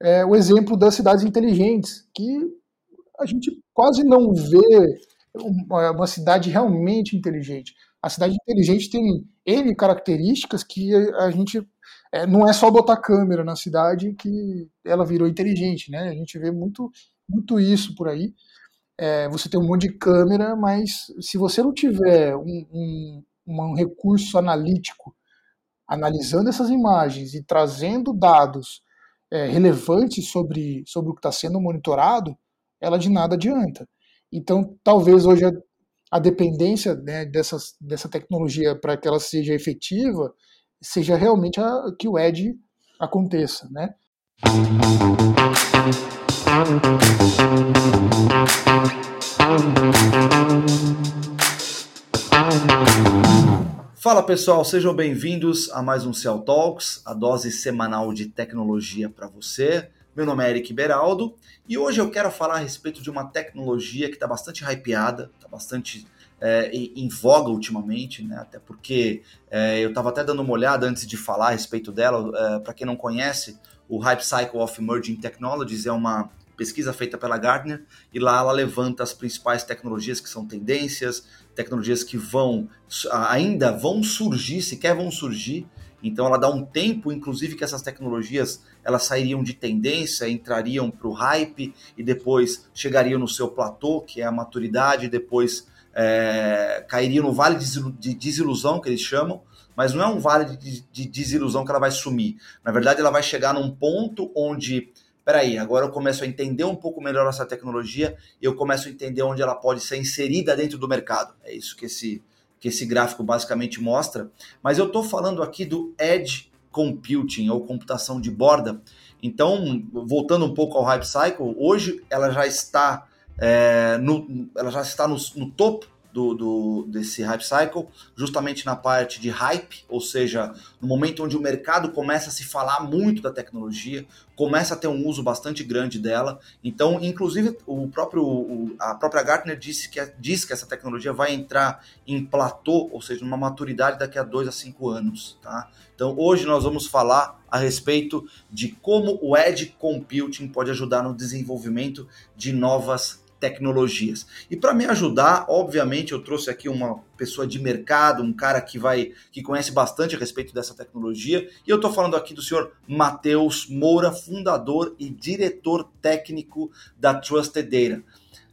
é, o exemplo das cidades inteligentes, que a gente quase não vê uma, uma cidade realmente inteligente. A cidade inteligente tem N características que a gente é, não é só botar câmera na cidade que ela virou inteligente, né? A gente vê muito, muito isso por aí. É, você tem um monte de câmera, mas se você não tiver um, um, um recurso analítico analisando essas imagens e trazendo dados é, relevantes sobre, sobre o que está sendo monitorado, ela de nada adianta. Então, talvez hoje a, a dependência né, dessas, dessa tecnologia para que ela seja efetiva seja realmente a, que o Edge aconteça, né? Fala pessoal, sejam bem-vindos a mais um Cell Talks, a dose semanal de tecnologia para você. Meu nome é Eric Beraldo e hoje eu quero falar a respeito de uma tecnologia que está bastante hypeada, está bastante é, em voga ultimamente, né? até porque é, eu estava até dando uma olhada antes de falar a respeito dela. É, para quem não conhece, o Hype Cycle of Emerging Technologies é uma pesquisa feita pela Gartner e lá ela levanta as principais tecnologias que são tendências, tecnologias que vão ainda vão surgir, sequer vão surgir. Então ela dá um tempo, inclusive, que essas tecnologias elas sairiam de tendência, entrariam para o hype e depois chegariam no seu platô, que é a maturidade, e depois é, cairiam no vale de desilusão, que eles chamam, mas não é um vale de desilusão que ela vai sumir. Na verdade, ela vai chegar num ponto onde peraí, agora eu começo a entender um pouco melhor essa tecnologia e eu começo a entender onde ela pode ser inserida dentro do mercado. É isso que esse, que esse gráfico basicamente mostra. Mas eu estou falando aqui do Edge Computing, ou computação de borda. Então, voltando um pouco ao Hype Cycle, hoje ela já está, é, no, ela já está no, no topo do, do, desse hype cycle, justamente na parte de hype, ou seja, no momento onde o mercado começa a se falar muito da tecnologia, começa a ter um uso bastante grande dela. Então, inclusive, o próprio, o, a própria Gartner disse que, diz que essa tecnologia vai entrar em platô, ou seja, numa maturidade daqui a dois a cinco anos. Tá? Então, hoje nós vamos falar a respeito de como o Edge Computing pode ajudar no desenvolvimento de novas tecnologias. E para me ajudar, obviamente, eu trouxe aqui uma pessoa de mercado, um cara que vai que conhece bastante a respeito dessa tecnologia, e eu estou falando aqui do senhor Matheus Moura, fundador e diretor técnico da Trusted Data.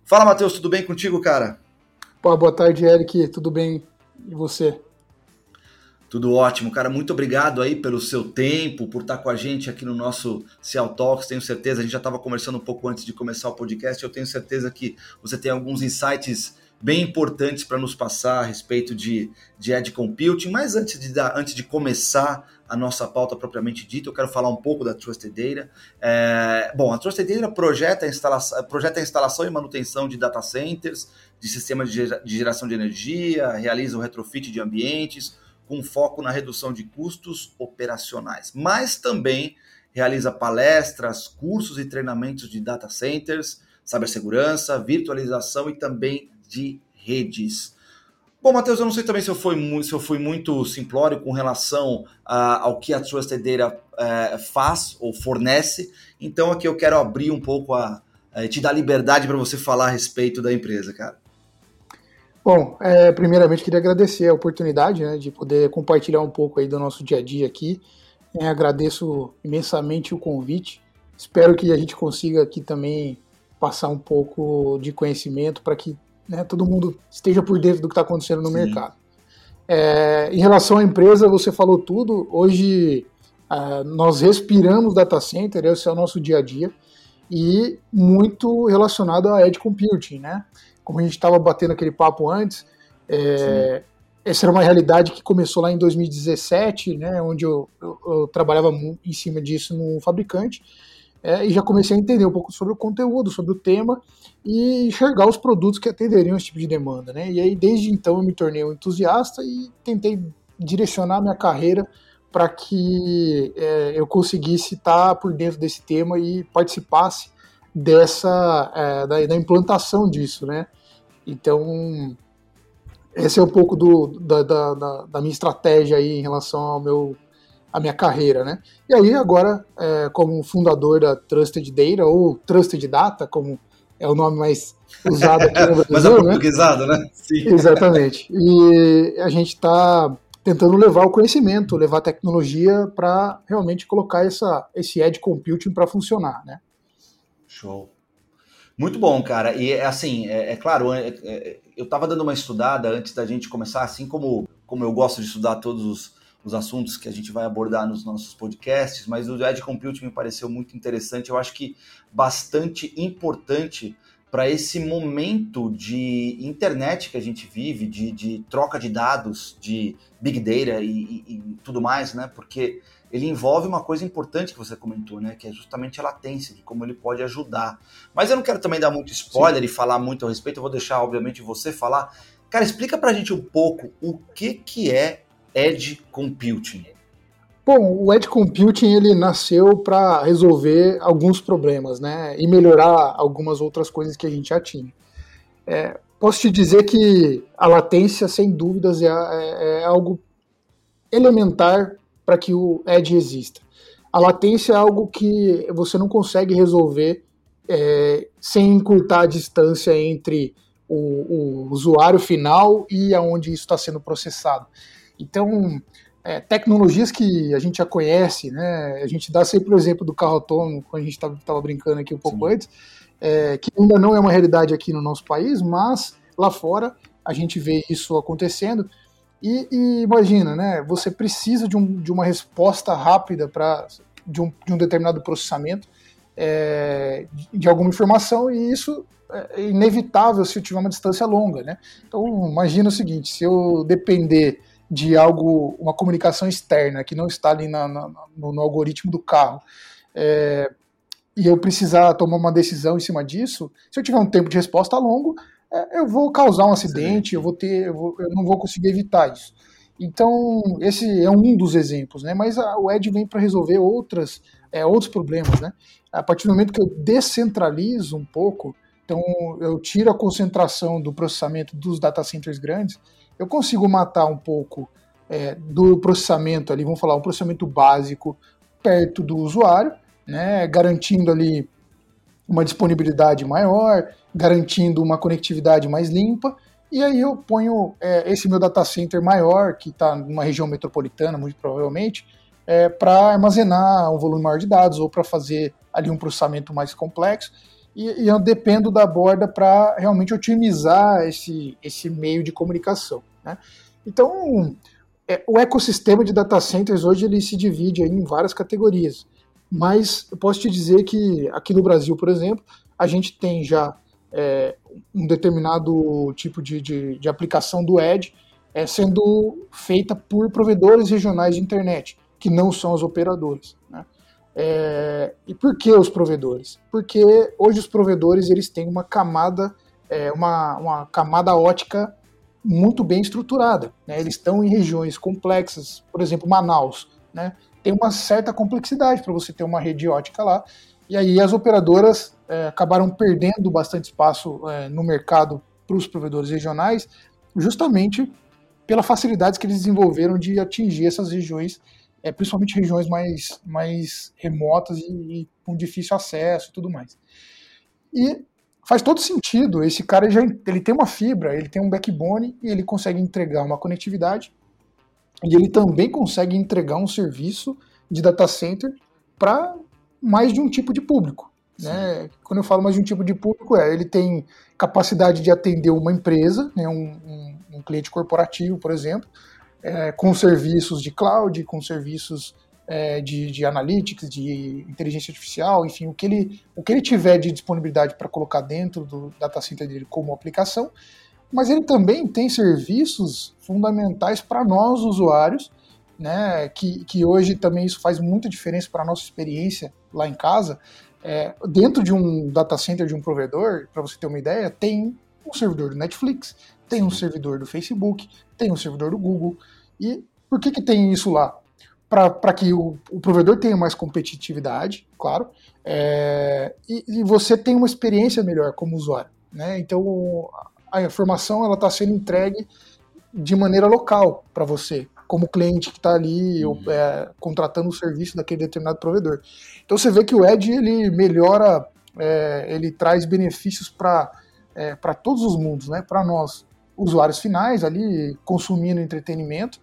Fala, Matheus, tudo bem contigo, cara? Pô, boa tarde, Eric, tudo bem? E você? Tudo ótimo, cara. Muito obrigado aí pelo seu tempo, por estar com a gente aqui no nosso Cial Talks. Tenho certeza, a gente já estava conversando um pouco antes de começar o podcast. Eu tenho certeza que você tem alguns insights bem importantes para nos passar a respeito de, de Edge Computing. Mas antes de, dar, antes de começar a nossa pauta propriamente dita, eu quero falar um pouco da Trusted Data. É, bom, a Trusted Data projeta a, instalação, projeta a instalação e manutenção de data centers, de sistemas de geração de energia, realiza o retrofit de ambientes com foco na redução de custos operacionais, mas também realiza palestras, cursos e treinamentos de data centers, cibersegurança, virtualização e também de redes. Bom, Matheus, eu não sei também se eu fui, se eu fui muito simplório com relação a, ao que a Trusted Data é, faz ou fornece, então aqui eu quero abrir um pouco a, a te dar liberdade para você falar a respeito da empresa, cara. Bom, é, primeiramente queria agradecer a oportunidade né, de poder compartilhar um pouco aí do nosso dia a dia aqui. É, agradeço imensamente o convite. Espero que a gente consiga aqui também passar um pouco de conhecimento para que né, todo mundo esteja por dentro do que está acontecendo no Sim. mercado. É, em relação à empresa, você falou tudo. Hoje uh, nós respiramos data center, esse é o nosso dia a dia, e muito relacionado a edge computing, né? como a gente estava batendo aquele papo antes, é, essa era uma realidade que começou lá em 2017, né, onde eu, eu, eu trabalhava em cima disso no fabricante, é, e já comecei a entender um pouco sobre o conteúdo, sobre o tema, e enxergar os produtos que atenderiam esse tipo de demanda. Né? E aí, desde então, eu me tornei um entusiasta e tentei direcionar minha carreira para que é, eu conseguisse estar por dentro desse tema e participasse dessa é, da, da, implantação disso, né? Então, esse é um pouco do, da, da, da, minha estratégia aí em relação ao meu, a minha carreira, né? E aí agora, é, como fundador da Trusted Data, ou Trusted Data, como é o nome mais usado aqui no Brasil, Mais aportuguesado, né? né? Sim. Exatamente. E a gente está tentando levar o conhecimento, levar a tecnologia para realmente colocar essa, esse edge computing para funcionar, né? Show. Muito bom, cara. E assim, é, é claro, é, é, eu estava dando uma estudada antes da gente começar, assim como, como eu gosto de estudar todos os, os assuntos que a gente vai abordar nos nossos podcasts, mas o Edge Computing me pareceu muito interessante. Eu acho que bastante importante para esse momento de internet que a gente vive, de, de troca de dados, de big data e, e, e, tudo mais, né? Porque ele envolve uma coisa importante que você comentou, né? Que é justamente a latência, de como ele pode ajudar. Mas eu não quero também dar muito spoiler Sim. e falar muito a respeito, eu vou deixar, obviamente, você falar. Cara, explica pra gente um pouco o que, que é Edge Computing. Bom, o Edge Computing ele nasceu para resolver alguns problemas, né, e melhorar algumas outras coisas que a gente já tinha. É, posso te dizer que a latência, sem dúvidas, é, é, é algo elementar para que o Edge exista. A latência é algo que você não consegue resolver é, sem encurtar a distância entre o, o usuário final e aonde isso está sendo processado. Então, é, tecnologias que a gente já conhece, né? A gente dá sempre o exemplo do carro autônomo, quando a gente estava brincando aqui um pouco Sim. antes, é, que ainda não é uma realidade aqui no nosso país, mas lá fora a gente vê isso acontecendo. E, e imagina, né? Você precisa de, um, de uma resposta rápida para de um, de um determinado processamento é, de alguma informação e isso é inevitável se eu tiver uma distância longa, né? Então imagina o seguinte: se eu depender de algo, uma comunicação externa que não está ali na, na, no, no, algoritmo do carro, é, e eu precisar tomar uma decisão em cima disso, se eu tiver um tempo de resposta longo, é, eu vou causar um acidente, eu vou ter, eu, vou, eu, não vou conseguir evitar isso. Então esse é um dos exemplos, né? Mas a, o Edge vem para resolver outras, é, outros problemas, né? A partir do momento que eu descentralizo um pouco, então eu tiro a concentração do processamento dos data centers grandes eu consigo matar um pouco é, do processamento ali, vamos falar, um processamento básico perto do usuário, né, garantindo ali uma disponibilidade maior, garantindo uma conectividade mais limpa, e aí eu ponho é, esse meu data center maior, que está numa região metropolitana, muito provavelmente, é, para armazenar um volume maior de dados ou para fazer ali um processamento mais complexo e, e eu dependo da borda para realmente otimizar esse, esse meio de comunicação. Né? Então, é, o ecossistema de data centers hoje ele se divide em várias categorias, mas eu posso te dizer que aqui no Brasil, por exemplo, a gente tem já é, um determinado tipo de, de, de aplicação do Edge é, sendo feita por provedores regionais de internet, que não são as operadoras. É, e por que os provedores? Porque hoje os provedores eles têm uma camada, é, uma, uma camada ótica muito bem estruturada. Né? Eles estão em regiões complexas, por exemplo, Manaus. Né? Tem uma certa complexidade para você ter uma rede ótica lá. E aí as operadoras é, acabaram perdendo bastante espaço é, no mercado para os provedores regionais, justamente pela facilidades que eles desenvolveram de atingir essas regiões é, principalmente regiões mais, mais remotas e, e, com difícil acesso e tudo mais. E faz todo sentido, esse cara já ele tem uma fibra, ele tem um backbone e ele consegue entregar uma conectividade e ele também consegue entregar um serviço de data center para mais de um tipo de público. Né? Quando eu falo mais de um tipo de público, é ele tem capacidade de atender uma empresa, né, um, um, um cliente corporativo, por exemplo, é, com serviços de cloud, com serviços é, de, de analytics, de inteligência artificial, enfim, o que ele, o que ele tiver de disponibilidade para colocar dentro do data center dele como aplicação, mas ele também tem serviços fundamentais para nós, usuários, né, que, que hoje também isso faz muita diferença para a nossa experiência lá em casa. É, dentro de um data center de um provedor, para você ter uma ideia, tem um servidor do Netflix, tem um servidor do Facebook, tem um servidor do Google. E por que, que tem isso lá? Para que o, o, provedor tenha mais competitividade, claro, é, e, e, você tenha uma experiência melhor como usuário. Né? Então a informação está sendo entregue de maneira local para você. como cliente que está ali uhum. é, contratando o serviço daquele determinado provedor. Então você vê que o Edge ele melhora, é, ele traz benefícios para é, para todos os mundos, né? Para nós usuários finais ali consumindo entretenimento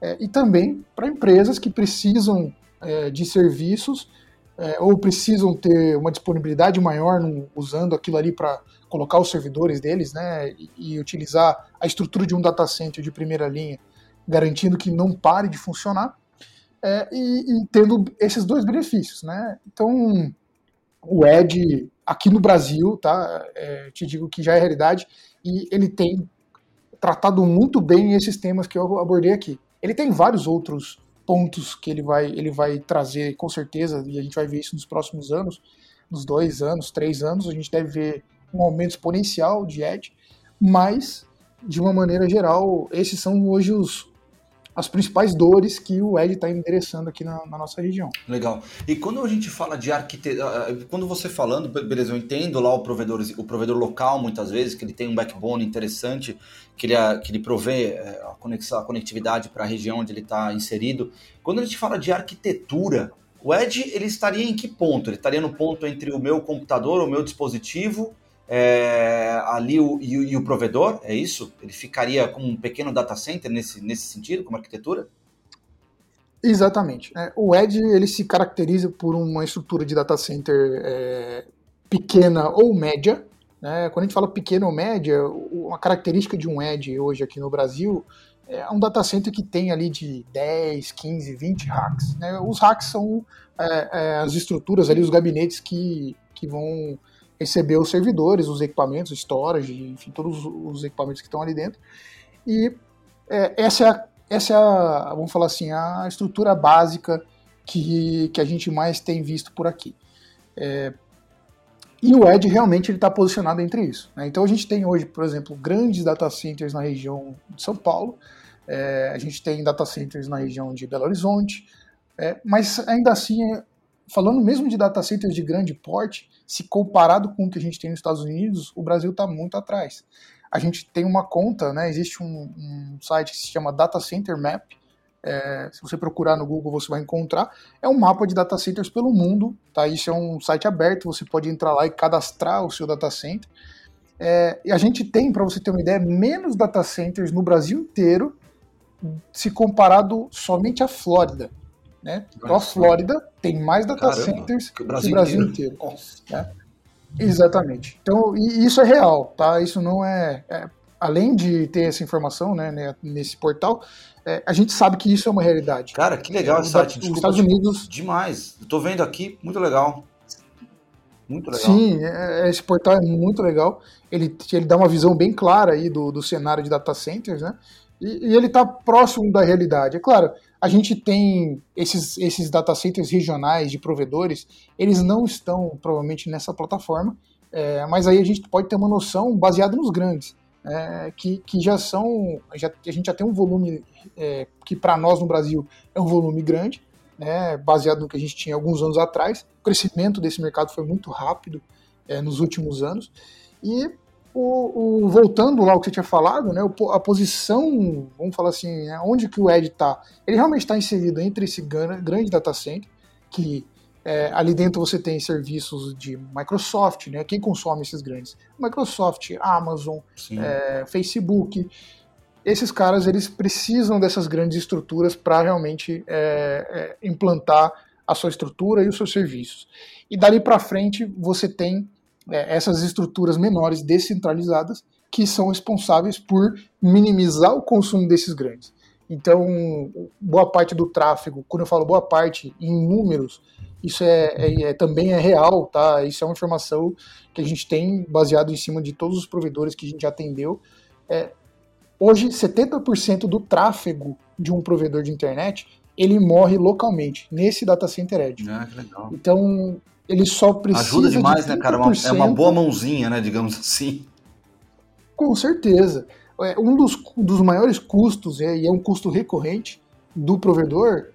é, e também para empresas que precisam é, de serviços é, ou precisam ter uma disponibilidade maior usando aquilo ali para colocar os servidores deles, né, e, e, utilizar a estrutura de um data center de primeira linha, garantindo que não pare de funcionar, é, e, e, tendo esses dois benefícios, né. Então, o Edge aqui no Brasil, tá, é, te digo que já é realidade e ele tem tratado muito bem esses temas que eu abordei aqui. Ele tem vários outros pontos que ele vai, ele vai trazer com certeza, e a gente vai ver isso nos próximos anos, nos dois anos, três anos, a gente deve ver um aumento exponencial de Edge, mas, de uma maneira geral, esses são hoje os, as principais dores que o Ed está endereçando aqui na, na, nossa região. Legal. E quando a gente fala de arquitetura, ah, ah, quando você falando, beleza, eu entendo lá o provedor, o provedor local muitas vezes, que ele tem um backbone interessante, que ele, que ele provê eh, a, conexão, a conectividade para a região onde ele está inserido. Quando a gente fala de arquitetura, o Edge ele estaria em que ponto? Ele estaria no ponto entre o meu computador, o meu dispositivo é, ali o, e, e, o provedor, é isso? Ele ficaria como um pequeno data center nesse, nesse sentido, como arquitetura? Exatamente. É, o Edge ele se caracteriza por uma estrutura de data center é, pequena ou média. Né? Quando a gente fala pequena ou média, uma característica de um Edge hoje aqui no Brasil é um data center que tem ali de 10, 15, 20 racks. Né? Os racks são é, é, as estruturas ali, os gabinetes que, que vão receber os servidores, os equipamentos, storage, enfim, todos os equipamentos que estão ali dentro. E é, essa, é a, essa é a, vamos falar assim, a estrutura básica que, que a gente mais tem visto por aqui. É, e o Edge realmente está posicionado entre isso. Né? Então a gente tem hoje, por exemplo, grandes data centers na região de São Paulo, é, a gente tem data centers na região de Belo Horizonte, é, mas ainda assim falando mesmo de data centers de grande porte, se comparado com o que a gente tem nos Estados Unidos, o Brasil está muito atrás. A gente tem uma conta, né, existe um, um site que se chama Data Center Map, é, se você procurar no Google você vai encontrar, é um mapa de data centers pelo mundo, tá? Isso é um site aberto, você pode entrar lá e cadastrar o seu data center. É, e a gente tem, para você ter uma ideia, menos data centers no Brasil inteiro, se comparado somente à Flórida. Né? Então a Flórida tem mais data Caramba, centers que o Brasil, que o Brasil inteiro. inteiro né? Exatamente. Então, e isso é real, tá? Isso não é, é além de ter essa informação né, né nesse portal, é, a gente sabe que isso é uma realidade. Cara, que legal esse site. Desculpa, Estados Unidos. Demais. Estou vendo aqui, muito legal. Muito legal. Sim, é, esse portal é muito legal. Ele, ele dá uma visão bem clara aí do, do cenário de data centers, né? E, e ele está próximo da realidade. É claro, a gente tem esses, esses data centers regionais de provedores, eles não estão provavelmente nessa plataforma, é, mas aí a gente pode ter uma noção baseada nos grandes, é, que, que já são, já, a gente já tem um volume é, que para nós no Brasil é um volume grande, né, baseado no que a gente tinha alguns anos atrás. O crescimento desse mercado foi muito rápido é, nos últimos anos. E o, o, voltando lá ao que você tinha falado, né, a posição, vamos falar assim, né, onde que o Ed está, ele realmente está inserido entre esse grande data center, que é, ali dentro você tem serviços de Microsoft, né, quem consome esses grandes? Microsoft, Amazon, é, Facebook, esses caras eles precisam dessas grandes estruturas para realmente é, é, implantar a sua estrutura e os seus serviços. E dali para frente você tem essas estruturas menores descentralizadas que são responsáveis por minimizar o consumo desses grandes. Então, boa parte do tráfego, quando eu falo boa parte em números, isso é, é, é, também é real, tá? Isso é uma informação que a gente tem baseado em cima de todos os provedores que a gente atendeu. É, hoje, 70% do tráfego de um provedor de internet ele morre localmente nesse data center edge. Ah, então, ele só precisa. Ajuda demais, de né, cara? É uma boa mãozinha, né? Digamos assim. Com certeza. É, um dos, dos maiores custos, é, e é um custo recorrente do provedor,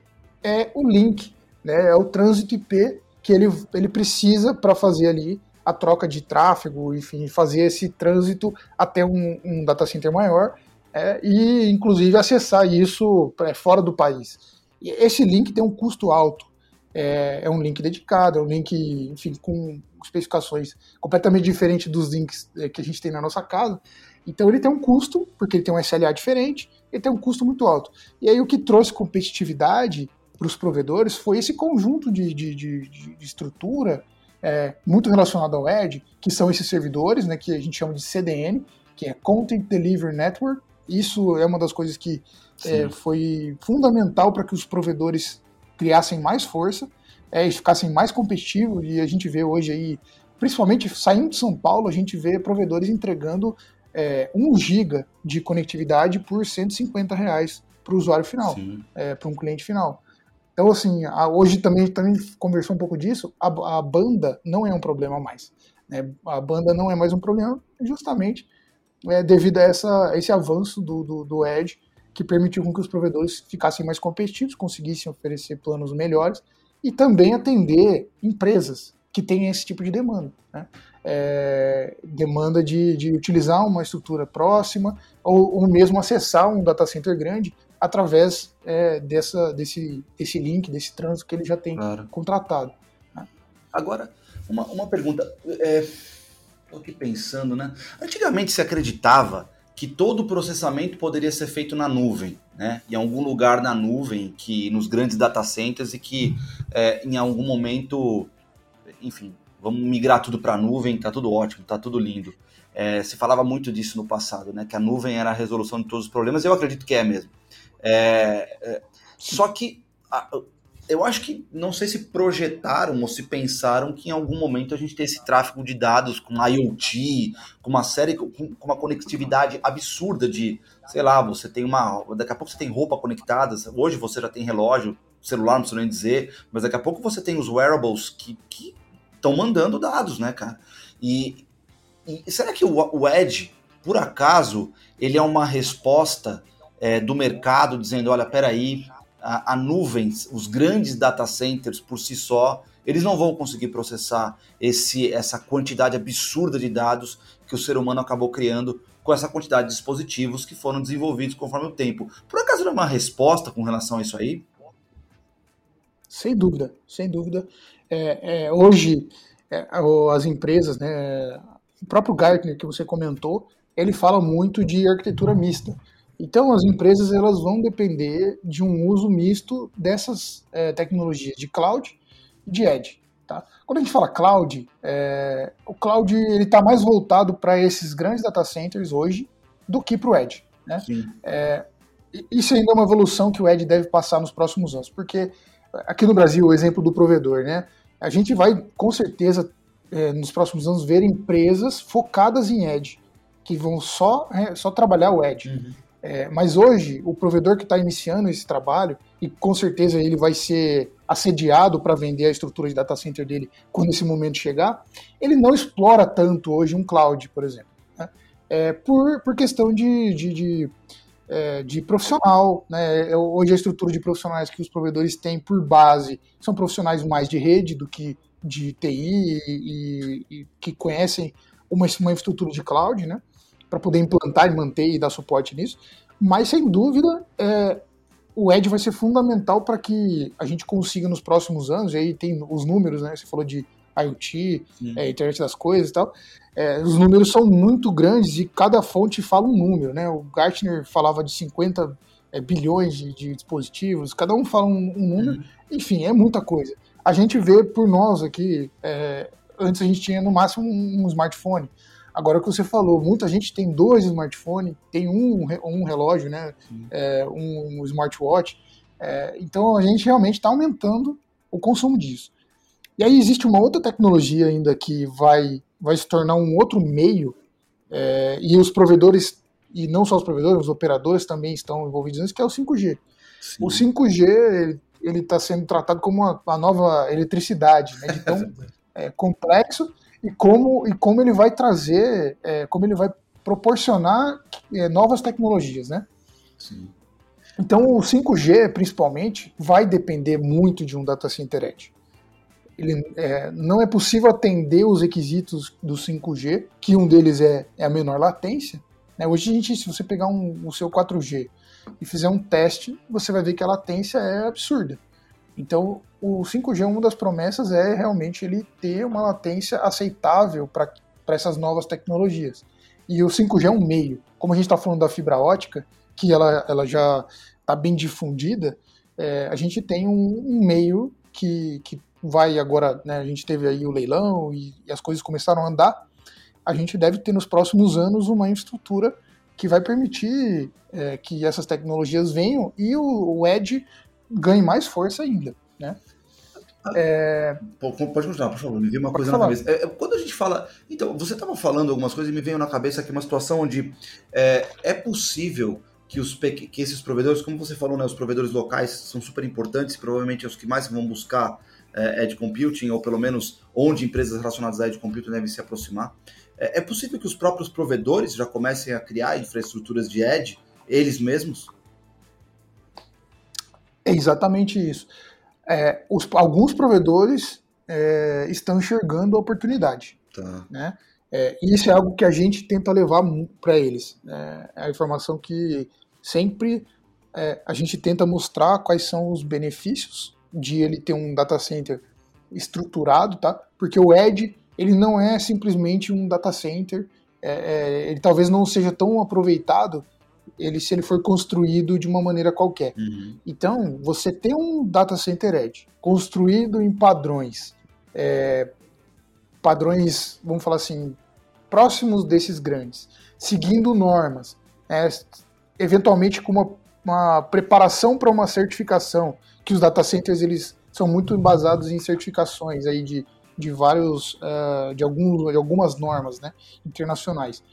é o link, né? É o trânsito IP que ele, ele precisa para fazer ali a troca de tráfego, enfim, fazer esse trânsito até um, um data center maior. é, e inclusive acessar isso é, fora do país. E esse link tem um custo alto. É, é, um link dedicado, é um link, enfim, com especificações completamente diferentes dos links é, que a gente tem na nossa casa. Então ele tem um custo, porque ele tem um SLA diferente, ele tem um custo muito alto. E aí o que trouxe competitividade para os provedores foi esse conjunto de, de, de, de estrutura é, muito relacionado ao Edge, que são esses servidores, né, que a gente chama de CDN, que é Content Delivery Network. Isso é uma das coisas que é, foi fundamental para que os provedores criassem mais força é, e ficassem mais competitivos. E a gente vê hoje aí, principalmente saindo de São Paulo, a gente vê provedores entregando é, 1 GB de conectividade por 150 reais para o usuário final, é, para um cliente final. Então, assim, a, hoje também, também conversou um pouco disso, a, a banda não é um problema mais. Né? A banda não é mais um problema justamente é, devido a essa, esse avanço do, do, do Edge que permitiu com que os provedores ficassem mais competitivos, conseguissem oferecer planos melhores e também atender empresas que têm esse tipo de demanda. Né? É, demanda de, de, utilizar uma estrutura próxima ou, ou, mesmo acessar um data center grande através é, dessa, desse, desse link, desse trânsito que ele já tem claro. contratado. Né? Agora, uma, uma pergunta. Estou é, aqui pensando, né? Antigamente se acreditava que todo o processamento poderia ser feito na nuvem, né? Em algum lugar na nuvem, que nos grandes data centers e que é, em algum momento, enfim, vamos migrar tudo para a nuvem, tá tudo ótimo, tá tudo lindo. É, se falava muito disso no passado, né? Que a nuvem era a resolução de todos os problemas. Eu acredito que é mesmo. É, é só que a, eu acho que não sei se projetaram ou se pensaram que em algum momento a gente tem esse tráfego de dados com IoT, com uma série, com, com, uma conectividade absurda de, sei lá, você tem uma. Daqui a pouco você tem roupa conectada, hoje você já tem relógio, celular, não precisa nem dizer, mas daqui a pouco você tem os wearables que estão mandando dados, né, cara? E, e será que o, o Edge, por acaso, ele é uma resposta é, do mercado dizendo, olha, peraí, a, a nuvens, os grandes data centers por si só, eles não vão conseguir processar esse, essa quantidade absurda de dados que o ser humano acabou criando com essa quantidade de dispositivos que foram desenvolvidos conforme o tempo. Por acaso não é uma resposta com relação a isso aí? Sem dúvida, sem dúvida. É, é, hoje, é, as empresas, né, o próprio Gartner que você comentou, ele fala muito de arquitetura mista. Então, as empresas elas vão depender de um uso misto dessas é, tecnologias de cloud e de edge. Tá? Quando a gente fala cloud, é, o cloud está mais voltado para esses grandes data centers hoje do que para o edge. Né? É, isso ainda é uma evolução que o edge deve passar nos próximos anos, porque aqui no Brasil, o exemplo do provedor, né? a gente vai com certeza nos próximos anos ver empresas focadas em edge, que vão só, só trabalhar o edge. Uhum. É, mas hoje, o provedor que está iniciando esse trabalho, e com certeza ele vai ser assediado para vender a estrutura de data center dele quando esse momento chegar, ele não explora tanto hoje um cloud, por exemplo. Né? É, por, por questão de, de, de, é, de profissional. Né? É, hoje a estrutura de profissionais que os provedores têm por base são profissionais mais de rede do que de TI e, e, e que conhecem uma, uma estrutura de cloud, né? Para poder implantar e manter e dar suporte nisso. Mas, sem dúvida, é, o Edge vai ser fundamental para que a gente consiga nos próximos anos, e aí tem os números, né? Você falou de IoT, é, internet das coisas e tal. É, os números são muito grandes e cada fonte fala um número, né? O Gartner falava de 50 é, bilhões de, de, dispositivos, cada um fala um, um número, uhum. enfim, é muita coisa. A gente vê por nós aqui, é, antes a gente tinha no máximo um, um smartphone. Agora o que você falou, muita gente tem dois smartphones, tem um, um relógio, né? É, um, um, smartwatch. É, então a gente realmente está aumentando o consumo disso. E aí existe uma outra tecnologia ainda que vai, vai se tornar um outro meio, é, e os provedores, e não só os provedores, os operadores também estão envolvidos nisso, que é o 5G. Sim. O 5G ele está sendo tratado como uma, uma nova eletricidade, né, de tão é, complexo e como, e como ele vai trazer, é, como ele vai proporcionar é, novas tecnologias, né? Sim. Então o 5G, principalmente, vai depender muito de um data center edge. Ele, é, não é possível atender os requisitos do 5G, que um deles é, é a menor latência, Né? Hoje a gente, se você pegar um, o seu 4G e fizer um teste, você vai ver que a latência é absurda. Então, o 5G, uma das promessas é realmente ele ter uma latência aceitável para essas novas tecnologias. E o 5G é um meio. Como a gente está falando da fibra ótica, que ela, ela já está bem difundida, é, a gente tem um, um, meio que, que vai agora, né, a gente teve aí o leilão e, e, as coisas começaram a andar, a gente deve ter nos próximos anos uma infraestrutura que vai permitir é, que essas tecnologias venham e o, o Edge ganhe mais força ainda, né? É... Pode continuar, por favor. Me veio uma Pode coisa falar. na cabeça. É, é, quando a gente fala. Então, você estava falando algumas coisas e me veio na cabeça aqui uma situação onde é, é possível que, os, que esses provedores, como você falou, né, os provedores locais são super importantes, provavelmente é os que mais vão buscar é, Edge Computing, ou pelo menos onde empresas relacionadas a Edge Computing devem se aproximar. É, é possível que os próprios provedores já comecem a criar infraestruturas de Edge, eles mesmos? É exatamente isso. É, os, alguns provedores é, estão enxergando a oportunidade. Tá. Né? É, isso é algo que a gente tenta levar para eles. É, é a informação que sempre é, a gente tenta mostrar quais são os benefícios de ele ter um data center estruturado, tá? Porque o Edge ele não é simplesmente um data center, é, é, ele talvez não seja tão aproveitado ele se ele for construído de uma maneira qualquer. Uhum. Então, você tem um data center Edge construído em padrões, é, padrões, vamos falar assim, próximos desses grandes, seguindo normas, é, eventualmente com uma, uma preparação para uma certificação, que os data centers eles são muito embasados em certificações aí de, de vários, uh, de, algum, de algumas normas né, internacionais.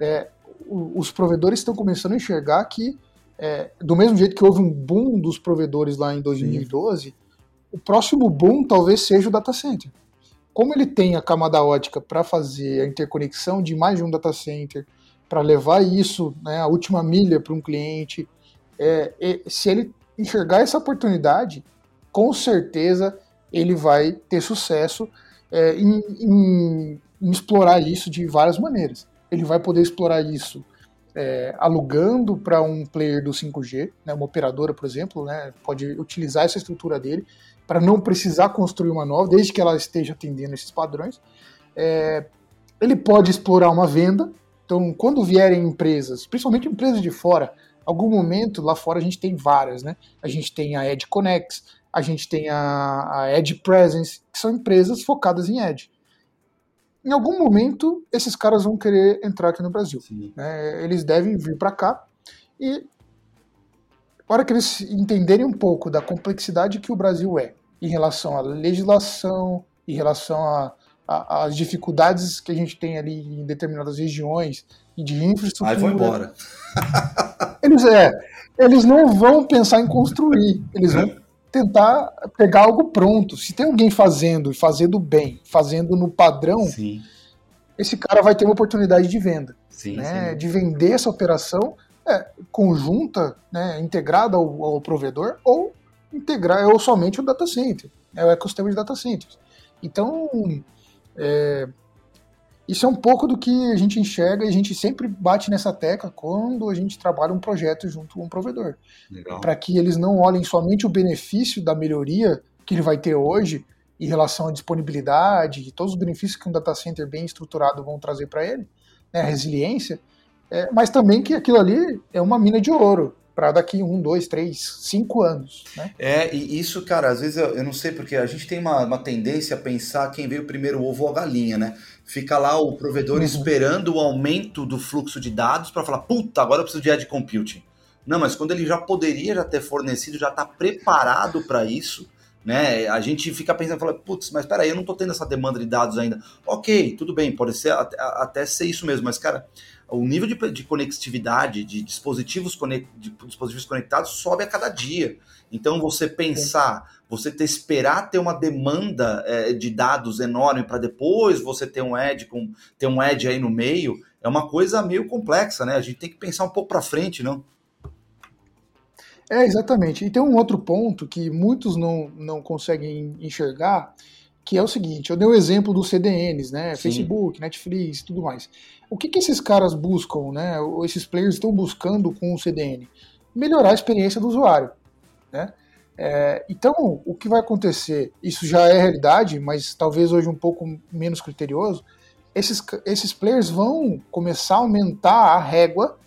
É, os provedores estão começando a enxergar que, é, do mesmo jeito que houve um boom dos provedores lá em 2012, Sim. o próximo boom talvez seja o data center. Como ele tem a camada ótica para fazer a interconexão de mais de um data center, para levar isso, né, a última milha para um cliente. É, é, se ele enxergar essa oportunidade, com certeza ele vai ter sucesso é, em, em, em, explorar isso de várias maneiras. Ele vai poder explorar isso é, alugando para um player do 5G, né, uma operadora, por exemplo, né, pode utilizar essa estrutura dele para não precisar construir uma nova, desde que ela esteja atendendo esses padrões. É, ele pode explorar uma venda, então, quando vierem empresas, principalmente empresas de fora, algum momento lá fora a gente tem várias, né? A gente tem a Edge Connect, a gente tem a, a Presence, que são empresas focadas em Edge. Em algum momento, esses caras vão querer entrar aqui no Brasil. Né? Eles devem vir para cá e, na hora que eles entenderem um pouco da complexidade que o Brasil é em relação à legislação, em relação as dificuldades que a gente tem ali em determinadas regiões e de infraestrutura. Aí vão embora. Eles, é, eles não vão pensar em construir, eles vão tentar pegar algo pronto. Se tem alguém fazendo e fazendo bem, fazendo no padrão, sim. esse cara vai ter uma oportunidade de venda. Sim, né? De vender essa operação é, conjunta, né, integrada ao, ao, provedor, ou integrar, ou somente o data center, é o ecossistema de data centers. Então, é, isso é um pouco do que a gente enxerga e a gente sempre bate nessa tecla quando a gente trabalha um projeto junto com um provedor. Para que eles não olhem somente o benefício da melhoria que ele vai ter hoje em relação à disponibilidade e todos os benefícios que um data center bem estruturado vão trazer para ele, né, a resiliência, é, mas também que aquilo ali é uma mina de ouro para daqui um, dois, três, cinco anos. Né? É, e isso, cara, às vezes eu, eu, não sei, porque a gente tem uma, uma tendência a pensar quem veio primeiro, o ovo ou a galinha, né? Fica lá o provedor uhum. esperando o aumento do fluxo de dados para falar, puta, agora eu preciso de edge computing. Não, mas quando ele já poderia já ter fornecido, já está preparado para isso, né? A gente fica pensando, fala, putz, mas peraí, eu não estou tendo essa demanda de dados ainda. Ok, tudo bem, pode ser até, até ser isso mesmo, mas cara, o nível de, de conectividade de dispositivos, de dispositivos conectados sobe a cada dia. Então, você pensar, você ter, esperar ter uma demanda é, de dados enorme para depois você ter um edge com ter um edge aí no meio, é uma coisa meio complexa, né? A gente tem que pensar um pouco para frente, não? É, exatamente. E tem um outro ponto que muitos não, não conseguem enxergar, que é o seguinte, eu dei o um exemplo dos CDNs, né, Sim. Facebook, Netflix, tudo mais. O que, que esses caras buscam, né, ou esses players estão buscando com o CDN? Melhorar a experiência do usuário, né? É, então, o que vai acontecer? Isso já é realidade, mas talvez hoje um pouco menos criterioso. Esses, esses players vão começar a aumentar a régua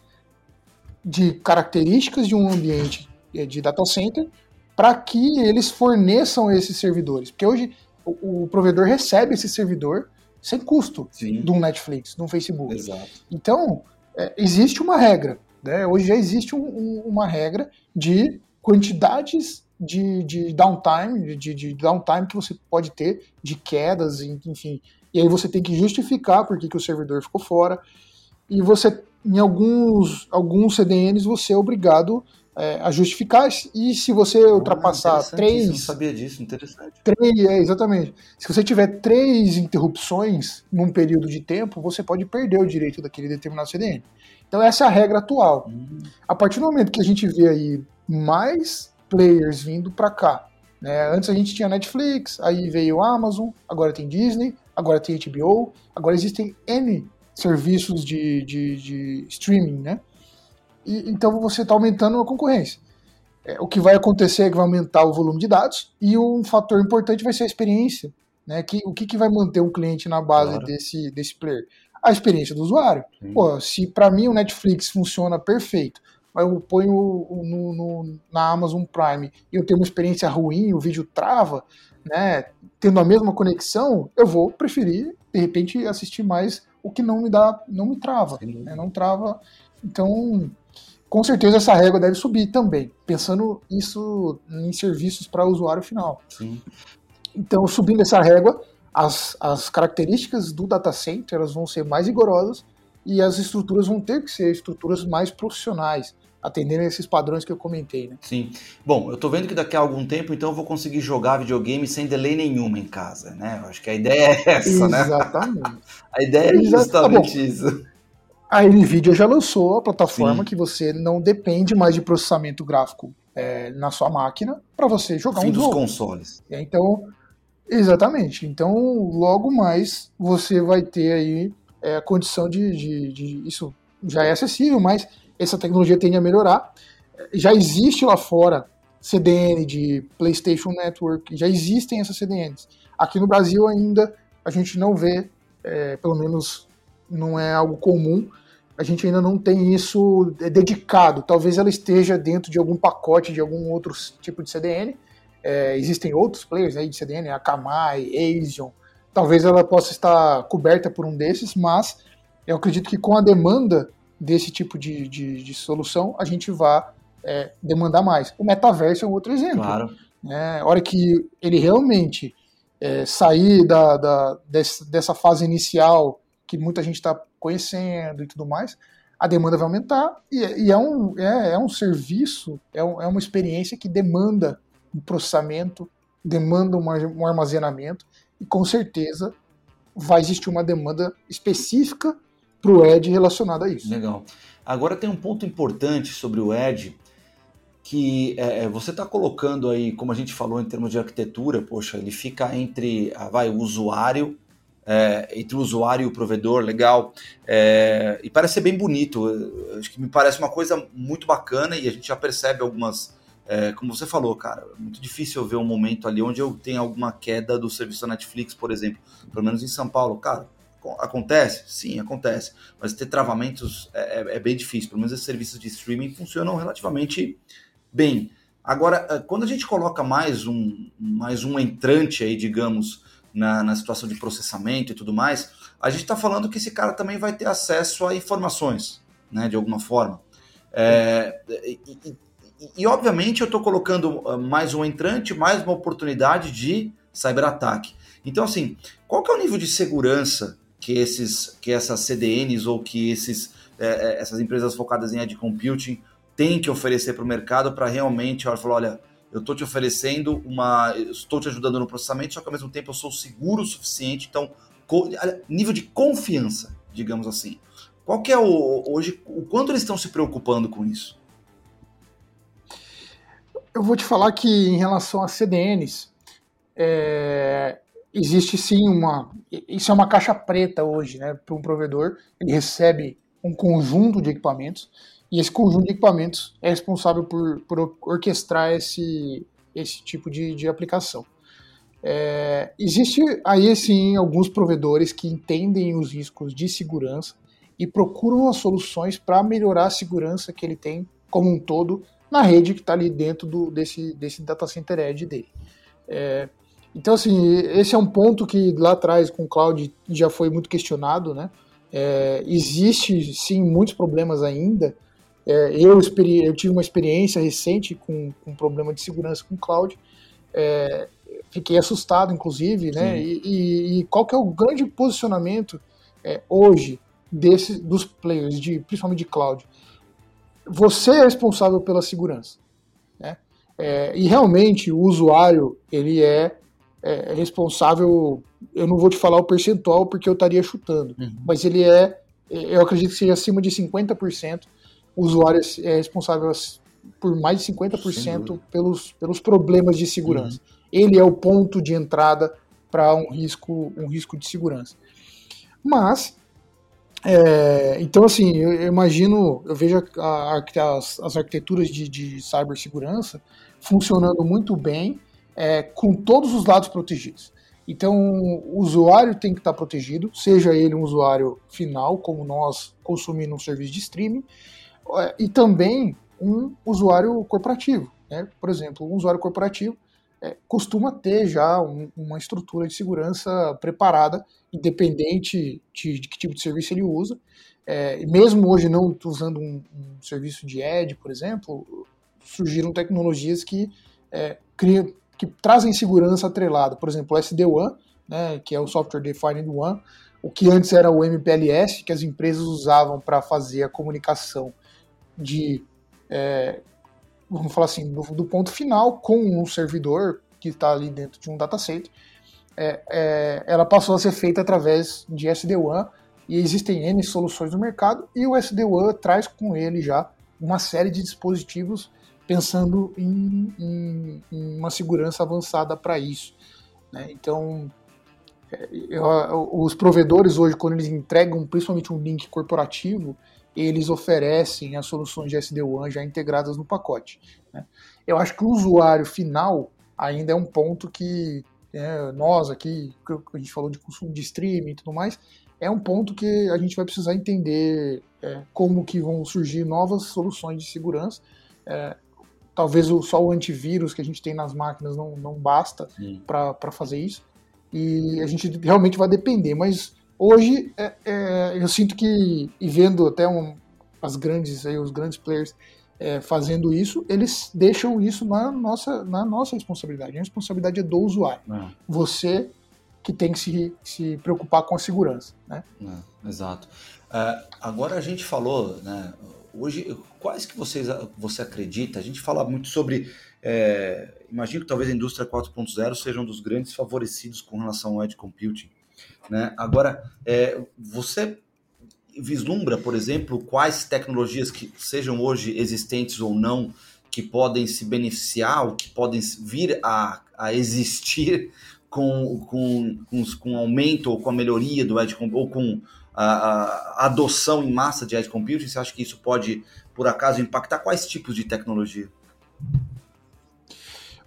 de características de um ambiente eh, de data center para que eles forneçam esses servidores. Porque hoje o, o provedor recebe esse servidor sem custo Sim. de um Netflix, de um Facebook. Exato. Então, é, existe uma regra. Né? Hoje já existe um, um, uma regra de quantidades de, de downtime, de, de, downtime que você pode ter, de quedas, enfim. E aí você tem que justificar por que, que o servidor ficou fora. E você, em alguns, alguns CDNs, você é obrigado é, a justificar. E se você ultrapassar três. Não sabia disso, interessante. Três, é, exatamente. Se você tiver três interrupções num período de tempo, você pode perder o direito daquele determinado CDN. Então, essa é a regra atual. Hum. A partir do momento que a gente vê aí mais players vindo para cá. Né? Antes a gente tinha Netflix, aí veio Amazon, agora tem Disney, agora tem HBO, agora existem N serviços de, de, de streaming, né? E, então você está aumentando a concorrência. É, o que vai acontecer é que vai aumentar o volume de dados e um fator importante vai ser a experiência. Né? Que, o que, que vai manter um cliente na base claro. desse, desse player? A experiência do usuário. Pô, se para mim o Netflix funciona perfeito, mas eu ponho no, no, na Amazon Prime e eu tenho uma experiência ruim, o vídeo trava, né? Tendo a mesma conexão, eu vou preferir, de repente, assistir mais o que não me dá, não me trava, né? não trava. Então, com certeza essa régua deve subir também, pensando isso em serviços para o usuário final. Sim. Então, subindo essa régua, as, as características do data center elas vão ser mais rigorosas e as estruturas vão ter que ser estruturas mais profissionais, atendendo a esses padrões que eu comentei, né? Sim. Bom, eu tô vendo que daqui a algum tempo, então, eu vou conseguir jogar videogame sem delay nenhuma em casa, né? Eu acho que a ideia é essa, Exatamente. né? Exatamente. a ideia é justamente tá isso. A NVIDIA já lançou a plataforma Sim. que você não depende mais de processamento gráfico é, na sua máquina para você jogar Fim um dos jogo. consoles. É, então, exatamente. Então, logo mais você vai ter aí é, a condição de, de, de, Isso já é acessível, mas essa tecnologia tende a melhorar. Já existe lá fora CDN de PlayStation Network, já existem essas CDNs. Aqui no Brasil ainda a gente não vê, é, pelo menos não é algo comum, a gente ainda não tem isso dedicado. Talvez ela esteja dentro de algum pacote de algum outro tipo de CDN. É, existem outros players aí de CDN, a Akamai, Asion. Talvez ela possa estar coberta por um desses, mas eu acredito que com a demanda desse tipo de, de, de solução, a gente vai é, demandar mais. O metaverso é um outro exemplo. Claro. Né? A hora que ele realmente é, sair da, da, desse, dessa fase inicial que muita gente está conhecendo e tudo mais, a demanda vai aumentar e, e é, um, é, é, um serviço, é, um, é, uma experiência que demanda um processamento, demanda uma, um armazenamento e com certeza vai existir uma demanda específica para o Edge relacionada a isso. Legal. Agora tem um ponto importante sobre o Edge que é, é você está colocando aí, como a gente falou em termos de arquitetura, poxa, ele fica entre ah, vai, o usuário é, entre o usuário e o provedor, legal. É, e parece ser bem bonito. Acho que me parece uma coisa muito bacana e a gente já percebe algumas. É, como você falou, cara, é muito difícil eu ver um momento ali onde eu tenho alguma queda do serviço da Netflix, por exemplo. Pelo menos em São Paulo. Cara, acontece? Sim, acontece. Mas ter travamentos é, é, é bem difícil. Pelo menos esses serviços de streaming funcionam relativamente bem. Agora, é, quando a gente coloca mais um, mais um entrante aí, digamos, na, na situação de processamento e tudo mais, a gente está falando que esse cara também vai ter acesso a informações, né, de alguma forma. É, e, e, e, obviamente eu estou colocando ah, mais um entrante, mais uma oportunidade de cyberataque. Então, assim, qual que é o nível de segurança que, esses, que essas CDNs ou que esses, é, é, essas empresas focadas em edge computing têm que oferecer para o mercado para realmente falar, olha, eu estou te oferecendo uma. Estou te ajudando no processamento, só que ao mesmo tempo eu sou seguro o suficiente. Então, nível de confiança, digamos assim. Qual que é o. Hoje, o quanto eles estão se preocupando com isso? Eu vou te falar que em relação a CDNs, é, existe sim uma. Isso é uma caixa preta hoje, né? Para um provedor, ele recebe um conjunto de equipamentos e esse conjunto de equipamentos é responsável por, por orquestrar esse, esse tipo de, de aplicação. É, existe aí sim alguns provedores que entendem os riscos de segurança e procuram as soluções para melhorar a segurança que ele tem como um todo na rede que está ali dentro do, desse, desse data center edge dele. É, então, assim, esse é um ponto que lá atrás com o cloud já foi muito questionado, né? É, existe sim muitos problemas ainda. É, eu, eu, tive uma experiência recente com, com um problema de segurança com cloud. É, fiquei assustado, inclusive, né? E, e, e, qual que é o grande posicionamento é, hoje desse, dos players, de, principalmente de cloud? Você é responsável pela segurança, né? É, e realmente o usuário ele é é, é, responsável. Eu não vou te falar o percentual porque eu estaria chutando, uhum. mas ele é, é, eu acredito que seja acima de 50%. O usuário é responsável por mais de 50% pelos, pelos problemas de segurança. Uhum. Ele é o ponto de entrada para um risco, um risco de segurança. Mas, é, então assim, eu, eu, imagino, eu vejo a, a, as, as arquiteturas de, de cibersegurança funcionando muito bem é, com todos os lados protegidos. Então, o usuário tem que estar protegido, seja ele um usuário final, como nós consumindo um serviço de streaming, é, e também um usuário corporativo. Né? Por exemplo, um usuário corporativo é, costuma ter já um, uma estrutura de segurança preparada, independente de, de que tipo de serviço ele usa. É, mesmo hoje não usando um, um, serviço de edge, por exemplo, surgiram tecnologias que é, criam, que trazem segurança atrelada. Por exemplo, o SD-WAN, né, que é o Software Defined WAN, o que antes era o MPLS, que as empresas usavam para fazer a comunicação de, é, vamos falar assim, do, do, ponto final com um servidor que está ali dentro de um data center, é, é, ela passou a ser feita através de SD-WAN e existem N soluções no mercado e o SD-WAN traz com ele já uma série de dispositivos pensando em, em, em uma segurança avançada para isso. Né? Então, é, eu, os provedores hoje, quando eles entregam principalmente um link corporativo, eles oferecem as soluções de SD-WAN já integradas no pacote. Né? Eu acho que o usuário final ainda é um ponto que é, nós aqui, que a gente falou de consumo de streaming e tudo mais, é um ponto que a gente vai precisar entender é, como que vão surgir novas soluções de segurança. É, Talvez o, só o antivírus que a gente tem nas máquinas não, não basta para fazer isso. E a gente realmente vai depender. Mas hoje é, é, eu sinto que, e vendo até um, as grandes, aí, os grandes players é, fazendo isso, eles deixam isso na nossa, na nossa responsabilidade. A responsabilidade é do usuário. É. Você que tem que se, se preocupar com a segurança. Né? É, exato. Uh, agora a gente falou, né, hoje, quais que vocês, você acredita? A gente fala muito sobre. É, imagino que talvez a indústria 4.0 seja um dos grandes favorecidos com relação ao edge computing. Né? Agora, é, você vislumbra, por exemplo, quais tecnologias que sejam hoje existentes ou não que podem se beneficiar ou que podem vir a, a existir com, com, com, com aumento ou com a melhoria do edge ou com a, a, adoção em massa de edge computing? Você acha que isso pode, por acaso, impactar quais tipos de tecnologia?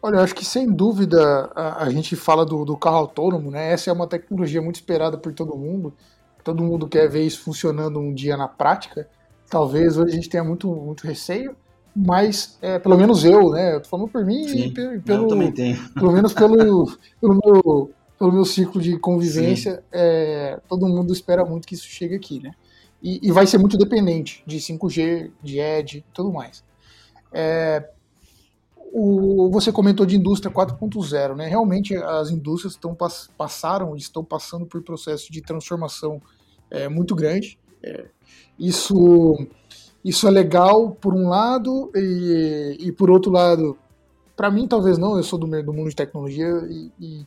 Olha, eu acho que sem dúvida a, a gente fala do, do, carro autônomo, né? Essa é uma tecnologia muito esperada por todo mundo. Todo mundo quer ver isso funcionando um dia na prática. Talvez hoje a gente tenha muito, muito receio, mas é, pelo menos eu, né? Eu tô falando por mim Sim, e pelo, eu também tenho. pelo menos pelo, pelo meu pelo meu ciclo de convivência, é, todo mundo espera muito que isso chegue aqui, né? E, e, vai ser muito dependente de 5G, de Edge e tudo mais. É, o, você comentou de indústria 4.0, né? Realmente as indústrias estão, passaram, estão passando por processo de transformação é, muito grande. É, isso, isso é legal por um lado e, e por outro lado, para mim talvez não, eu sou do, do mundo de tecnologia e, e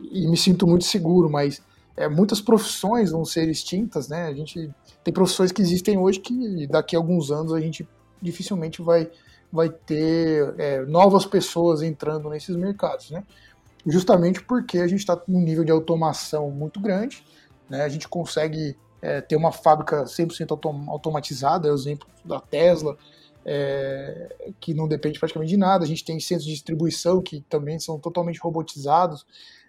e me sinto muito seguro, mas é, muitas profissões vão ser extintas, né? A gente tem profissões que existem hoje que daqui a alguns anos a gente dificilmente vai, vai ter é, novas pessoas entrando nesses mercados, né? justamente porque a gente está num nível de automação muito grande, né? a gente consegue é, ter uma fábrica 100% autom automatizada, é o exemplo da Tesla, é, que não depende praticamente de nada, a gente tem centros de distribuição que também são totalmente robotizados,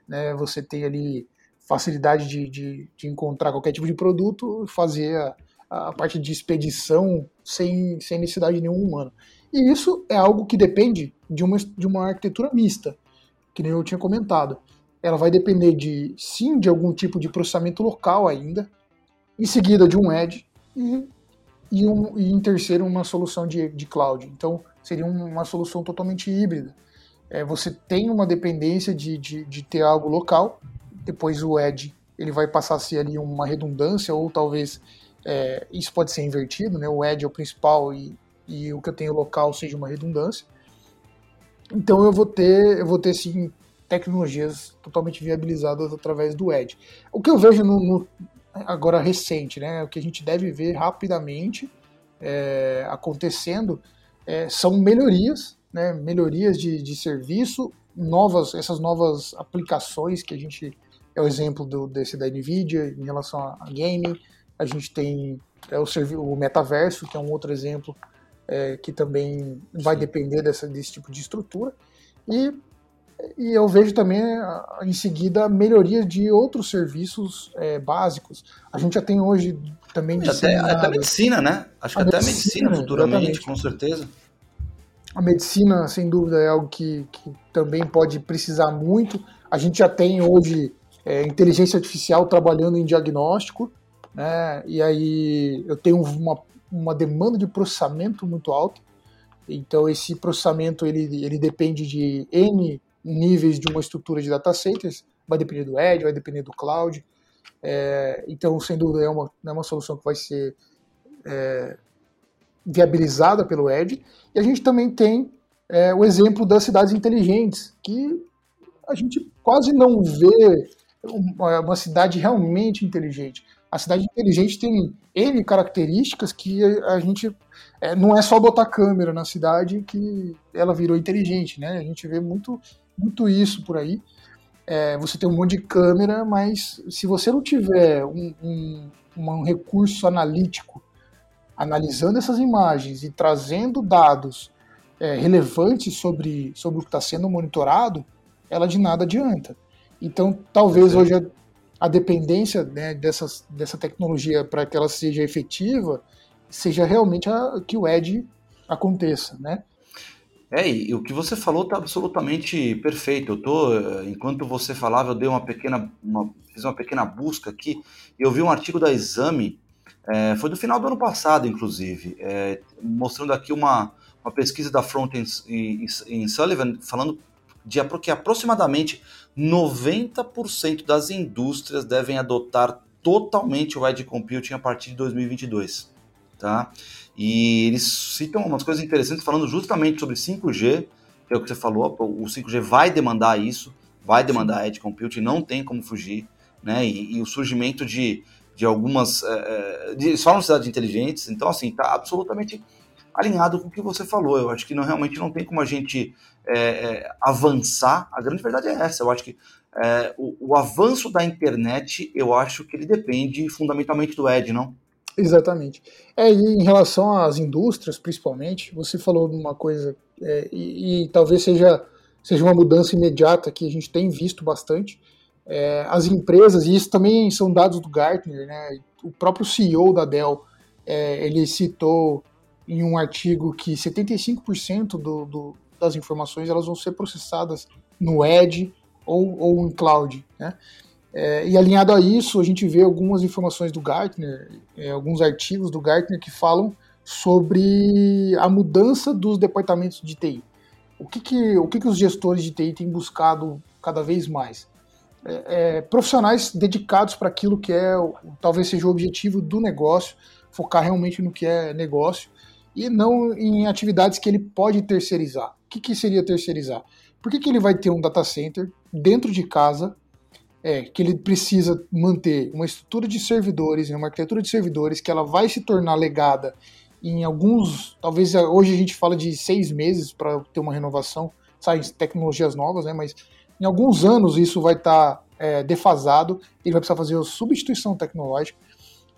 né? você tem ali facilidade de, de, de encontrar qualquer tipo de produto fazer a, a parte de expedição sem, sem necessidade de nenhum humano. E isso é algo que depende de uma, de uma arquitetura mista, que nem eu tinha comentado. Ela vai depender de, sim, de algum tipo de processamento local ainda, em seguida de um edge e, e, um, e em terceiro uma solução de, de cloud. Então seria uma solução totalmente híbrida. É, você tem uma dependência de, de, de ter algo local, depois o edge ele vai passar a ser ali uma redundância ou talvez é, isso pode ser invertido, né? O edge é o principal e, e o que eu tenho local seja uma redundância. Então eu vou ter, eu vou ter sim tecnologias totalmente viabilizadas através do edge. O que eu vejo no, no agora recente, né? O que a gente deve ver rapidamente é, acontecendo é, são melhorias, né? Melhorias de, de serviço, novas essas novas aplicações que a gente é o exemplo do, desse da Nvidia em relação a, a gaming a gente tem é, o, o metaverso, que é um outro exemplo é, que também vai depender dessa, desse tipo de estrutura. E, e eu vejo também, em seguida, melhoria de outros serviços é, básicos. A gente já tem hoje também... Até, até a medicina, né? Acho que até a medicina, futuramente, exatamente. com certeza. A medicina, sem dúvida, é algo que, que também pode precisar muito. A gente já tem hoje é, inteligência artificial trabalhando em diagnóstico, né? E aí eu tenho uma, uma demanda de processamento muito alta. Então esse processamento ele, ele depende de N níveis de uma estrutura de data centers, vai depender do Edge, vai depender do cloud. É, então, sem dúvida, é uma, é uma solução que vai ser é, viabilizada pelo Edge. E a gente também tem é, o exemplo das cidades inteligentes, que a gente quase não vê uma, uma cidade realmente inteligente. A cidade inteligente tem N características que a gente. É, não é só botar câmera na cidade que ela virou inteligente, né? A gente vê muito, muito isso por aí. É, você tem um monte de câmera, mas se você não tiver um, um, um recurso analítico analisando essas imagens e trazendo dados é, relevantes sobre, sobre o que está sendo monitorado, ela de nada adianta. Então, talvez hoje a dependência né, dessas, dessa tecnologia para que ela seja efetiva seja realmente a, que o Edge aconteça, né? É, e o que você falou está absolutamente perfeito. Eu tô, eh, enquanto você falava, eu dei uma pequena, uma, fiz uma pequena busca aqui e eu vi um artigo da Exame, é, foi do final do ano passado, inclusive, é, mostrando aqui uma, uma pesquisa da Front em Sullivan falando de que aproximadamente 90% das indústrias devem adotar totalmente o Edge Computing a partir de 2022. Tá? E eles citam umas coisas interessantes falando justamente sobre 5G, que é o que você falou, o 5G vai demandar isso, vai demandar Edge Computing, não tem como fugir, né? E, e o surgimento de, de algumas. É, de, só cidades inteligentes, então, assim, está absolutamente alinhado com o que você falou. Eu acho que não, realmente não tem como a gente é, é, avançar. A grande verdade é essa. Eu acho que é, o, o, avanço da internet, eu acho que ele depende fundamentalmente do Ed, não? Exatamente. É, e em relação às indústrias, principalmente, você falou uma coisa, é, e, e, talvez seja, seja uma mudança imediata que a gente tem visto bastante. É, as empresas, e isso também são dados do Gartner, né? o próprio CEO da Dell, é, ele citou em um artigo que 75% do, do, das informações elas vão ser processadas no Edge ou, ou em cloud. Né? É, e alinhado a isso, a gente vê algumas informações do Gartner, é, alguns artigos do Gartner que falam sobre a mudança dos departamentos de TI. O que, que, o que, que os gestores de TI têm buscado cada vez mais? É, é, profissionais dedicados para aquilo que é, talvez seja o objetivo do negócio, focar realmente no que é negócio e não em atividades que ele pode terceirizar. O que, que seria terceirizar? Por que, que ele vai ter um data center dentro de casa é, que ele precisa manter uma estrutura de servidores, uma arquitetura de servidores que ela vai se tornar legada em alguns, talvez hoje a gente fala de seis meses para ter uma renovação, saem tecnologias novas, né, mas Em alguns anos isso vai estar tá, é, defasado, ele vai precisar fazer a substituição tecnológica.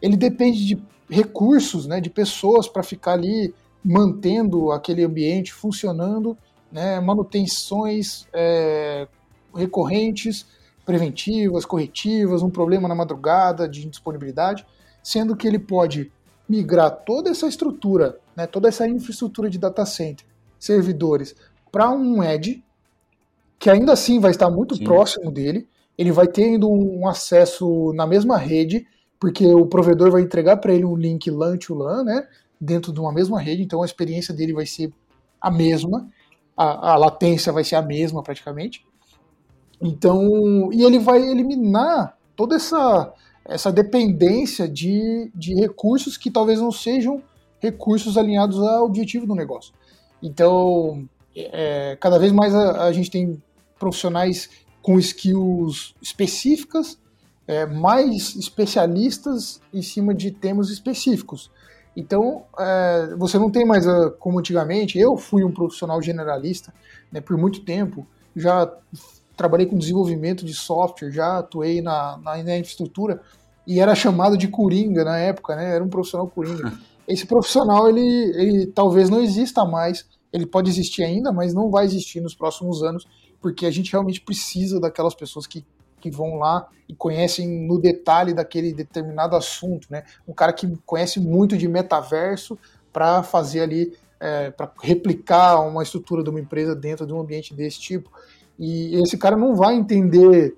Ele depende de recursos, né, de pessoas para ficar ali mantendo aquele ambiente funcionando, né, manutenções é, recorrentes, preventivas, corretivas, um problema na madrugada de indisponibilidade, sendo que ele pode migrar toda essa estrutura, né, toda essa infraestrutura de data center, servidores, para um edge, que ainda assim vai estar muito Sim. próximo dele, ele vai tendo um acesso na mesma rede, porque o provedor vai entregar para ele um link LAN to LAN, né, dentro de uma mesma rede, então a experiência dele vai ser a mesma, a, a latência vai ser a mesma praticamente. Então, e ele vai eliminar toda essa, essa dependência de, de recursos que talvez não sejam recursos alinhados ao objetivo do negócio. Então, é, cada vez mais a, a, gente tem profissionais com skills específicas, é, mais especialistas em cima de temas específicos. Então, é, você não tem mais, como antigamente, eu fui um profissional generalista né, por muito tempo, já trabalhei com desenvolvimento de software, já atuei na, na, na infraestrutura e era chamado de coringa na época, né? Era um profissional coringa. Esse profissional, ele, ele talvez não exista mais, ele pode existir ainda, mas não vai existir nos próximos anos, porque a gente realmente precisa daquelas pessoas que, que vão lá e conhecem no detalhe daquele determinado assunto, né? Um cara que conhece muito de metaverso para fazer ali, é, para replicar uma estrutura de uma empresa dentro de um ambiente desse tipo. E esse cara não vai entender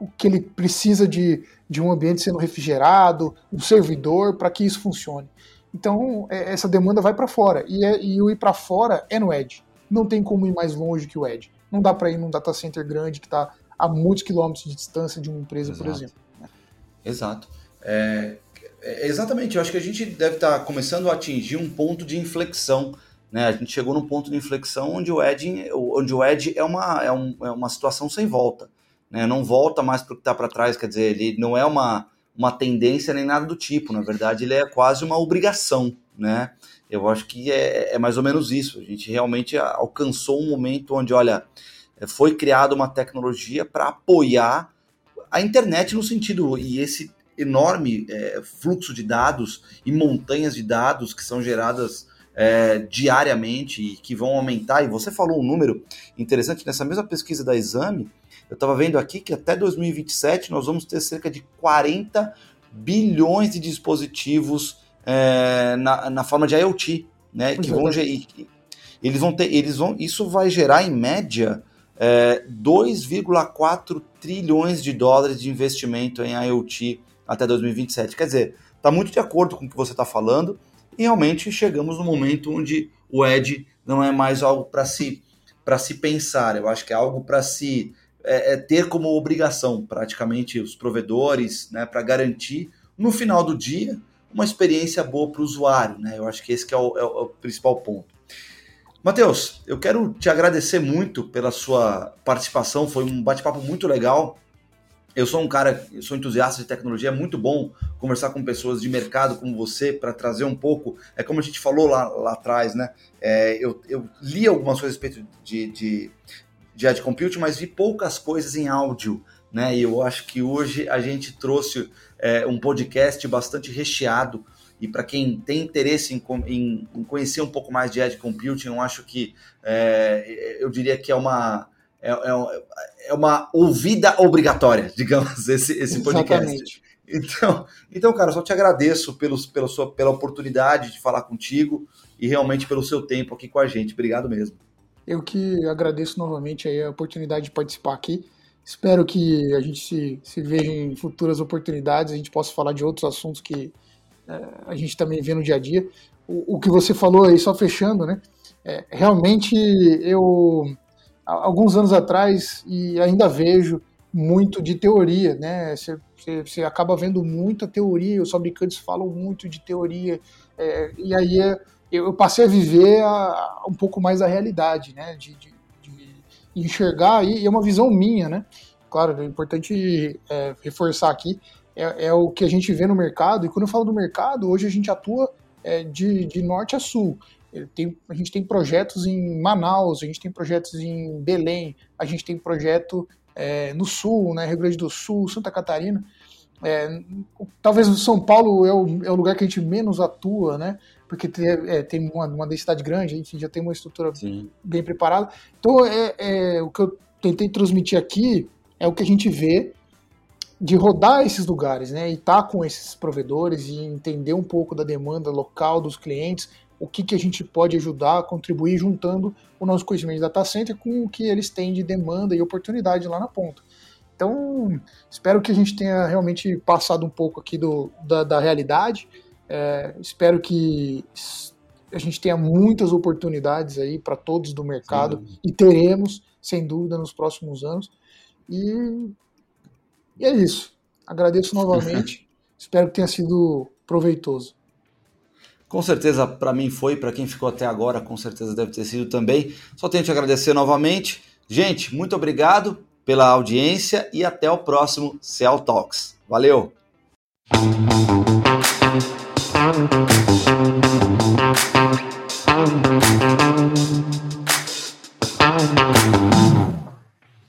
o que ele precisa de, de um ambiente sendo refrigerado, um servidor, para que isso funcione. Então, é, essa demanda vai para fora. E, é, e o ir para fora é no Edge. Não tem como ir mais longe que o Edge. Não dá para ir num data center grande que está a muitos quilômetros de distância de uma empresa, Exato. por exemplo. Exato. É, é, exatamente, eu acho que a gente deve estar tá começando a atingir um ponto de inflexão né? A gente chegou num ponto de inflexão onde o Edge, onde o Edge é, uma, é, um, é uma situação sem volta. Né? Não volta mais para o que está para trás, quer dizer, ele não é uma, uma tendência nem nada do tipo. Na verdade, ele é quase uma obrigação. Né? Eu acho que é, é mais ou menos isso. A gente realmente alcançou um momento onde, olha, foi criada uma tecnologia para apoiar a internet no sentido, e esse enorme é, fluxo de dados e montanhas de dados que são geradas é, diariamente e que vão aumentar. E você falou um número interessante nessa mesma pesquisa da Exame. Eu estava vendo aqui que até 2027 nós vamos ter cerca de 40 bilhões de dispositivos é, na, na forma de IoT, né? que vão eles vão ter, eles vão, isso vai gerar em média é, 2,4 trilhões de dólares de investimento em IoT até 2027. Quer dizer, está muito de acordo com o que você está falando e realmente chegamos no momento onde o Edge não é mais algo para se, se pensar, eu acho que é algo para se é, é ter como obrigação, praticamente, os provedores, né, para garantir, no final do dia, uma experiência boa para o usuário. Né? Eu acho que esse que é, o, é o principal ponto. Matheus, eu quero te agradecer muito pela sua participação, foi um bate-papo muito legal. Eu sou um cara, eu sou entusiasta de tecnologia, é muito bom conversar com pessoas de mercado como você para trazer um pouco. É como a gente falou lá, lá atrás, né? É, eu, eu, li algumas coisas a respeito de, de, de Edge Compute, mas vi poucas coisas em áudio, né? E eu acho que hoje a gente trouxe é, um podcast bastante recheado. E para quem tem interesse em, em, em, conhecer um pouco mais de Edge Computing, eu acho que é, eu diria que é uma é, é, é uma ouvida obrigatória, digamos, esse, esse podcast. Exatamente. Então, então, cara, só te agradeço pelos, pela, sua, pela oportunidade de falar contigo e realmente pelo seu tempo aqui com a gente. Obrigado mesmo. Eu que agradeço novamente a oportunidade de participar aqui. Espero que a gente se, se veja em futuras oportunidades, a gente possa falar de outros assuntos que a gente também vê no dia a dia. O, o que você falou aí, só fechando, né? É, realmente eu alguns anos atrás e ainda vejo muito de teoria, né? Você, você, acaba vendo muita teoria, os fabricantes falam muito de teoria, é, e aí é, eu passei a viver a, um pouco mais a realidade, né? De, de, de enxergar, e é uma visão minha, né? Claro, é importante é, reforçar aqui, é, é, o que a gente vê no mercado, e quando eu falo do mercado, hoje a gente atua é, de, de norte a sul. Tem, a gente tem projetos em Manaus, a gente tem projetos em Belém, a gente tem projeto é, no Sul, né, Rio Grande do Sul, Santa Catarina. É, talvez o São Paulo é o, é o, lugar que a gente menos atua, né? Porque tem, é, tem uma, uma, densidade grande, enfim, já tem uma estrutura Sim. bem preparada. Então, é, é, o que eu tentei transmitir aqui é o que a gente vê de rodar esses lugares, né? E estar tá com esses provedores e entender um pouco da demanda local dos clientes, o que, que a gente pode ajudar, contribuir juntando o nosso conhecimento de data center com o que eles têm de demanda e oportunidade lá na ponta. Então, espero que a gente tenha realmente passado um pouco aqui do, da, da realidade. É, espero que a gente tenha muitas oportunidades aí para todos do mercado Sim. e teremos, sem dúvida, nos próximos anos. E, e é isso. Agradeço novamente. espero que tenha sido proveitoso. Com certeza para mim foi, para quem ficou até agora, com certeza deve ter sido também. Só tenho que agradecer novamente. Gente, muito obrigado pela audiência e até o próximo Cell Talks. Valeu!